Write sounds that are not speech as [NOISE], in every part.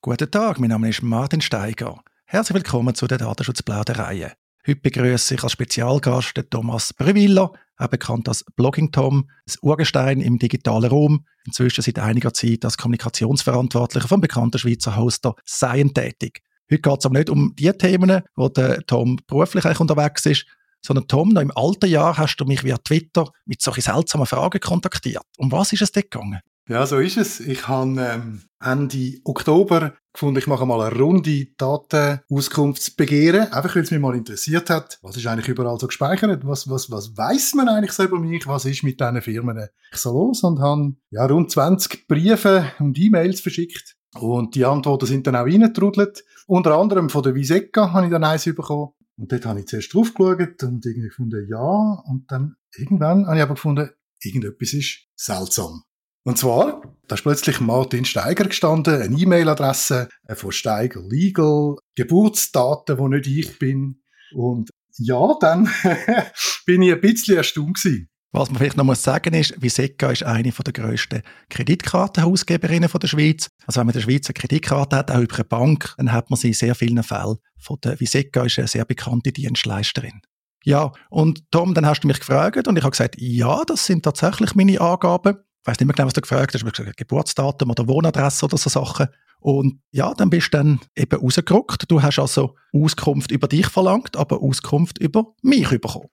Guten Tag, mein Name ist Martin Steiger. Herzlich willkommen zu der Datenschutzplauderei. Heute begrüße ich als Spezialgast den Thomas Breviller, auch bekannt als Blogging Tom, das Urgestein im digitalen Raum, inzwischen seit einiger Zeit als Kommunikationsverantwortlicher vom bekannten Schweizer Hoster Seien tätig. Heute geht es aber nicht um die Themen, wo der Tom beruflich eigentlich unterwegs ist, sondern Tom, noch im alten Jahr hast du mich via Twitter mit solchen seltsamen Fragen kontaktiert. Um was ist es dort gegangen? Ja, so ist es. Ich habe ähm, Ende Oktober gefunden, ich mache mal eine Runde Datenauskunftsbegehren, einfach weil es mich mal interessiert hat, was ist eigentlich überall so gespeichert, was, was, was weiß man eigentlich so über mich, was ist mit diesen Firmen so los und habe ja, rund 20 Briefe und E-Mails verschickt und die Antworten sind dann auch reingetrudelt. Unter anderem von der Viseca habe ich dann eins bekommen. Und dort habe ich zuerst drauf geschaut und irgendwie gefunden, ja. Und dann irgendwann habe ich aber gefunden, irgendetwas ist seltsam. Und zwar, da ist plötzlich Martin Steiger gestanden, eine E-Mail-Adresse von Steiger Legal, Geburtsdaten, wo nicht ich bin. Und ja, dann [LAUGHS] bin ich ein bisschen erstaunt gewesen. Was man vielleicht noch muss sagen ist, Viseca ist eine der grössten Kreditkartenhausgeberinnen der Schweiz. Also wenn man in der Schweiz eine Kreditkarte hat, auch über eine Bank, dann hat man sie in sehr vielen Fällen. Von der Viseca ist eine sehr bekannte Dienstleisterin. Ja, und Tom, dann hast du mich gefragt und ich habe gesagt, ja, das sind tatsächlich meine Angaben ich weiß nicht mehr genau, was du gefragt hast, aber gesagt, Geburtsdatum oder Wohnadresse oder so Sachen. Und ja, dann bist du dann eben rausgerückt. Du hast also Auskunft über dich verlangt, aber Auskunft über mich bekommen.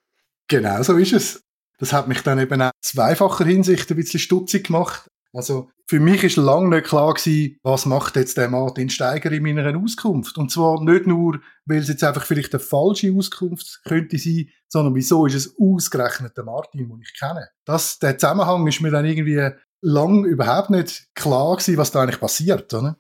Genau so ist es. Das hat mich dann eben auch zweifacher Hinsicht ein bisschen stutzig gemacht. Also für mich ist lange nicht klar gewesen, was macht jetzt der Martin Steiger in meiner Auskunft. Und zwar nicht nur, weil es jetzt einfach vielleicht eine falsche Auskunft könnte sein, sondern wieso ist es ausgerechnet der Martin, den ich kenne. Das, der Zusammenhang ist mir dann irgendwie lang überhaupt nicht klar gewesen, was da eigentlich passiert, oder?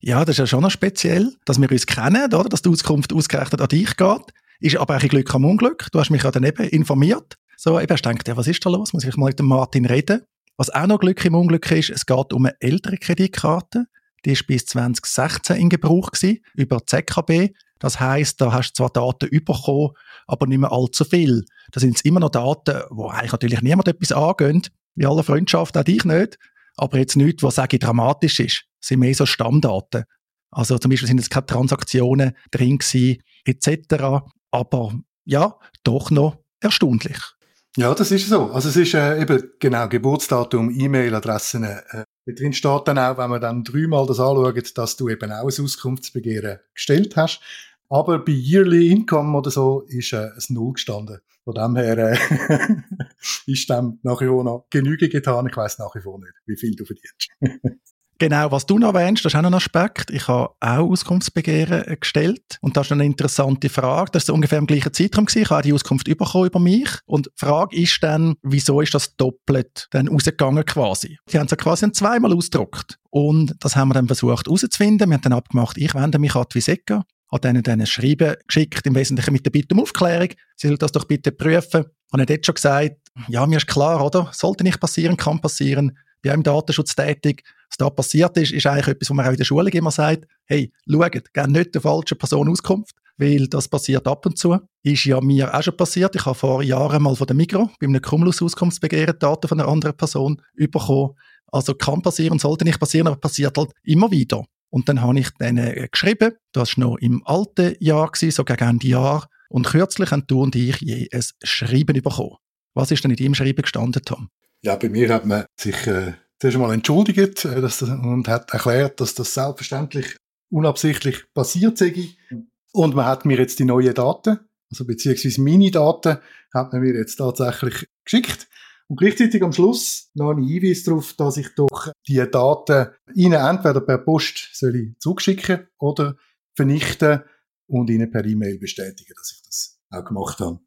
Ja, das ist ja schon noch speziell, dass wir uns kennen, oder? Dass die Auskunft ausgerechnet an dich geht. Ist aber ein Glück am Unglück. Du hast mich ja dann eben informiert. So, eben hast du gedacht, ja, was ist da los? Muss ich mal mit dem Martin reden? Was auch noch Glück im Unglück ist, es geht um eine ältere Kreditkarte. Die ist bis 2016 in Gebrauch gewesen, über ZKB. Das heißt, da hast du zwar Daten bekommen, aber nicht mehr allzu viel. Da sind es immer noch Daten, wo eigentlich natürlich niemand etwas angehen, wie alle Freundschaft, auch dich nicht. Aber jetzt nichts, was sage ich, dramatisch ist. Das sind mehr so Stammdaten. Also zum Beispiel sind jetzt keine Transaktionen drin gewesen, etc. Aber ja, doch noch erstaunlich. Ja, das ist so. Also es ist äh, eben genau Geburtsdatum, E-Mail-Adressen. Äh, drin steht dann auch, wenn man dann dreimal das anschaut, dass du eben auch ein Auskunftsbegehren gestellt hast. Aber bei Yearly Income oder so ist äh, ein Null gestanden. Von dem her äh, [LAUGHS] ist dem nach wie vor noch Genüge getan. Ich weiß nach wie vor nicht, wie viel du verdienst. [LAUGHS] Genau, was du noch erwähnst, das ist auch noch ein Aspekt. Ich habe auch Auskunftsbegehren gestellt. Und das ist eine interessante Frage. Das ist ungefähr im gleichen Zeitraum gewesen. Ich habe die Auskunft bekommen über mich. Und die Frage ist dann, wieso ist das doppelt dann rausgegangen quasi? Die haben es ja quasi zweimal ausgedruckt. Und das haben wir dann versucht herauszufinden. Wir haben dann abgemacht, ich wende mich an die Viseca hat ihnen dann ein Schreiben geschickt, im Wesentlichen mit der Bitte um Aufklärung. Sie sollen das doch bitte prüfen. Und er hat schon gesagt, ja, mir ist klar, oder? Sollte nicht passieren, kann passieren. Auch im Datenschutz tätig da passiert ist, ist eigentlich etwas, was man auch in der Schule immer sagt, hey, schaut, gebt nicht der falschen Person Auskunft, weil das passiert ab und zu. Ist ja mir auch schon passiert. Ich habe vor Jahren mal von der Migro bei einem Cumulus-Auskunftsbegehren Daten von einer anderen Person bekommen. Also kann passieren, sollte nicht passieren, aber passiert halt immer wieder. Und dann habe ich denen geschrieben, das war noch im alten Jahr, so gegen Ende Jahr. Und kürzlich haben du und ich je ein Schreiben bekommen. Was ist denn in deinem Schreiben gestanden, Tom? Ja, bei mir hat man sich äh, zuerst einmal entschuldigt äh, dass, und hat erklärt, dass das selbstverständlich unabsichtlich passiert sei. Und man hat mir jetzt die neuen Daten, also beziehungsweise meine Daten, hat man mir jetzt tatsächlich geschickt. Und gleichzeitig am Schluss noch ein Hinweis darauf, dass ich doch die Daten Ihnen entweder per Post soll zugeschicken oder vernichten und Ihnen per E-Mail bestätigen, dass ich das auch gemacht habe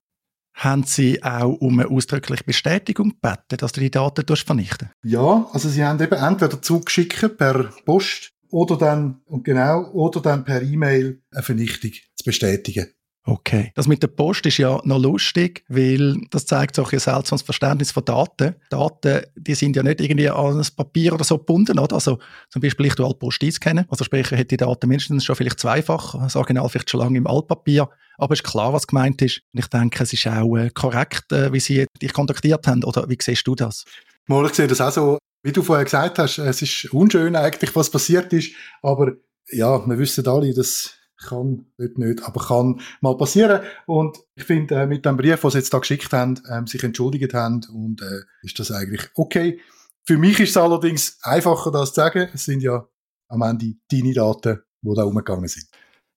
haben Sie auch um eine ausdrückliche Bestätigung gebeten, dass du die Daten vernichten Ja, also Sie haben eben entweder zugeschickt per Post oder dann, und genau, oder dann per E-Mail eine Vernichtung zu bestätigen. Okay. Das mit der Post ist ja noch lustig, weil das zeigt so ein seltsames Verständnis von Daten. Daten, die sind ja nicht irgendwie an ein Papier oder so gebunden, oder? Also zum Beispiel ich du Altpost kennen. Also sprich, ich hätte die Daten mindestens schon vielleicht zweifach, das Original vielleicht schon lange im Altpapier. Aber es ist klar, was gemeint ist. Und ich denke, es ist auch äh, korrekt, äh, wie sie dich kontaktiert haben. Oder wie siehst du das? Mal, ich sehe das auch so, wie du vorher gesagt hast, es ist unschön eigentlich, was passiert ist, aber ja, wir wissen alle, das kann nicht, nicht, aber kann mal passieren. Und ich finde, äh, mit dem Brief, was sie jetzt da geschickt haben, ähm, sich entschuldigt haben, und äh, ist das eigentlich okay. Für mich ist es allerdings einfacher, das zu sagen. Es sind ja am Ende deine Daten, die da umgegangen sind.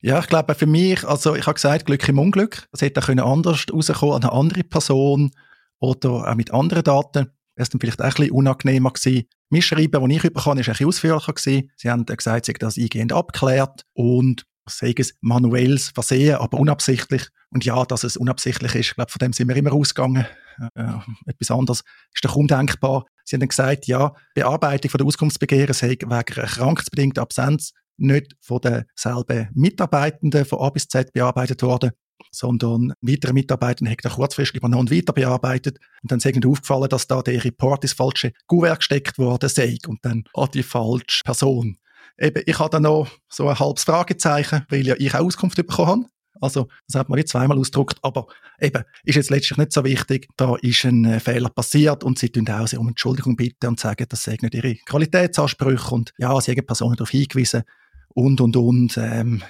Ja, ich glaube, für mich, also ich habe gesagt, Glück im Unglück. Es hätte auch anders rauskommen an eine andere Person oder auch mit anderen Daten. Es dann vielleicht auch ein bisschen unangenehmer gewesen. Mein Schreiben, das ich bekommen habe, war ein bisschen ausführlicher gewesen. Sie haben gesagt, sie haben das eingehend abgeklärt und sei es manuelles Versehen, aber unabsichtlich. Und ja, dass es unabsichtlich ist, ich glaube, von dem sind wir immer ausgegangen. Äh, etwas anderes ist doch undenkbar. Sie haben dann gesagt, ja, Bearbeitung von der Auskunftsbegehren sei wegen krankheitsbedingter Absenz nicht von denselben Mitarbeitenden von A bis Z bearbeitet worden, sondern weitere Mitarbeiter haben kurzfristig übernommen und weiter bearbeitet. Und dann ist irgendwie aufgefallen, dass da der Report ins falsche Kuvert gesteckt worden sei und dann an die falsche Person. Eben, ich habe dann noch so ein halbes Fragezeichen, weil ja ich auch Auskunft bekommen habe. Also, das hat man nicht zweimal ausgedruckt, aber eben, ist jetzt letztlich nicht so wichtig. Da ist ein äh, Fehler passiert und sie tun auch um Entschuldigung bitten und sagen, das sei nicht ihre Qualitätsansprüche und ja, sie haben Personen darauf hingewiesen und, und, und, ähm,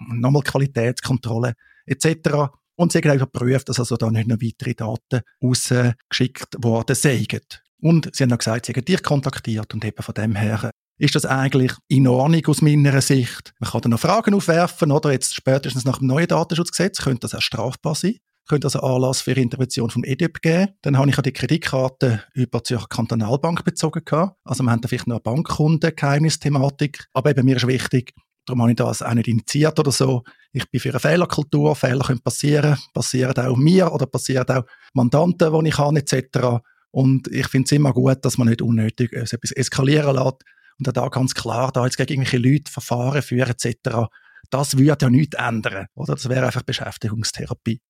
nochmal Qualitätskontrolle etc. Und sie haben auch überprüft, dass also da nicht noch weitere Daten rausgeschickt worden seien. Und sie haben auch gesagt, sie haben dich kontaktiert und eben von dem her ist das eigentlich in Ordnung aus meiner Sicht. Man kann dann noch Fragen aufwerfen, oder jetzt spätestens nach dem neuen Datenschutzgesetz könnte das auch strafbar sein könnte also Anlass für Intervention vom EDIP geben. Dann habe ich auch die Kreditkarte über die Zürcher Kantonalbank bezogen. Gehabt. Also wir haben da vielleicht noch eine Bankkundengeheimnisthematik. Aber eben mir ist wichtig, darum habe ich das auch nicht initiiert oder so. Ich bin für eine Fehlerkultur. Fehler können passieren. Passieren auch mir oder passieren auch Mandanten, die ich habe, etc. Und ich finde es immer gut, dass man nicht unnötig etwas eskalieren lässt. Und da ganz klar, da jetzt gegen irgendwelche Leute Verfahren führen, etc. Das würde ja nichts ändern. Oder? Das wäre einfach Beschäftigungstherapie.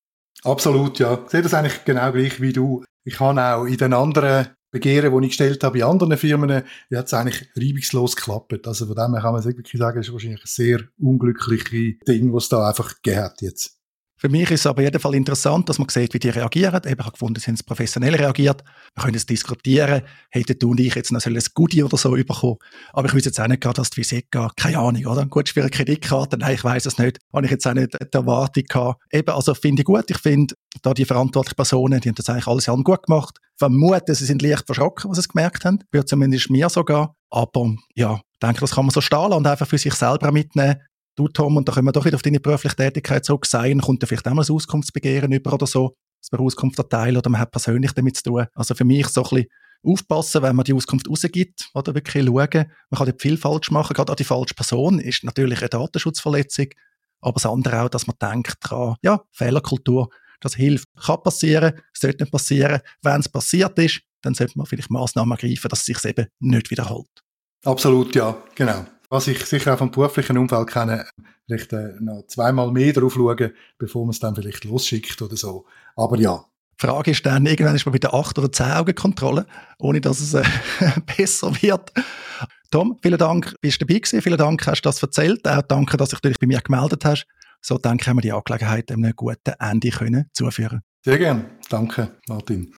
Absolut, ja. Ich sehe das eigentlich genau gleich wie du. Ich habe auch in den anderen Begehren, die ich gestellt habe, in anderen Firmen, hat es eigentlich reibungslos geklappt. Also von dem her kann man wirklich sagen, es ist wahrscheinlich ein sehr unglückliches Ding, was da einfach gegeben hat jetzt. Für mich ist es aber jeden Fall interessant, dass man sieht, wie die reagieren. Eben, ich habe gefunden, sie haben professionell reagiert. Wir können es diskutieren. Hätten du und ich jetzt noch ein Goodie oder so bekommen. Aber ich weiß jetzt auch nicht dass die Viseka, keine Ahnung, oder? Gut, für eine Kreditkarte, nein, ich weiß es nicht. Habe ich jetzt auch nicht die Erwartung gehabt. Eben, also finde ich gut. Ich finde, da die verantwortlichen Personen, die haben das eigentlich alles gut gemacht. Vermute, sie sind leicht verschrocken, was sie gemerkt haben. Wird zumindest mir sogar. Aber, ja, ich denke, das kann man so stehen und einfach für sich selber mitnehmen du Tom, und da können wir doch wieder auf deine berufliche Tätigkeit zurück sein, kommt da vielleicht auch mal ein Auskunftsbegehren über oder so, dass man Auskunft erteilen oder man hat persönlich damit zu tun. Also für mich so ein bisschen aufpassen, wenn man die Auskunft rausgibt, oder wirklich schauen. Man kann dort viel falsch machen, gerade auch die falsche Person ist natürlich eine Datenschutzverletzung, aber das andere auch, dass man denkt dran, ja, Fehlerkultur, das hilft. Kann passieren, sollte nicht passieren. Wenn es passiert ist, dann sollte man vielleicht Maßnahmen ergreifen, dass es sich eben nicht wiederholt. Absolut, ja, genau was ich sicher auch vom beruflichen Umfeld kenne, vielleicht äh, noch zweimal mehr darauf schauen, bevor man es dann vielleicht losschickt oder so. Aber ja. Die Frage ist dann, irgendwann ist man bei der 8 oder 10 Augenkontrolle, ohne dass es äh, [LAUGHS] besser wird. Tom, vielen Dank, bist du dabei gewesen. Vielen Dank, hast du das erzählt. Auch danke, dass du dich bei mir gemeldet hast. So denke ich, haben wir die Angelegenheit einem guten Ende können zuführen. Sehr gern. Danke, Martin.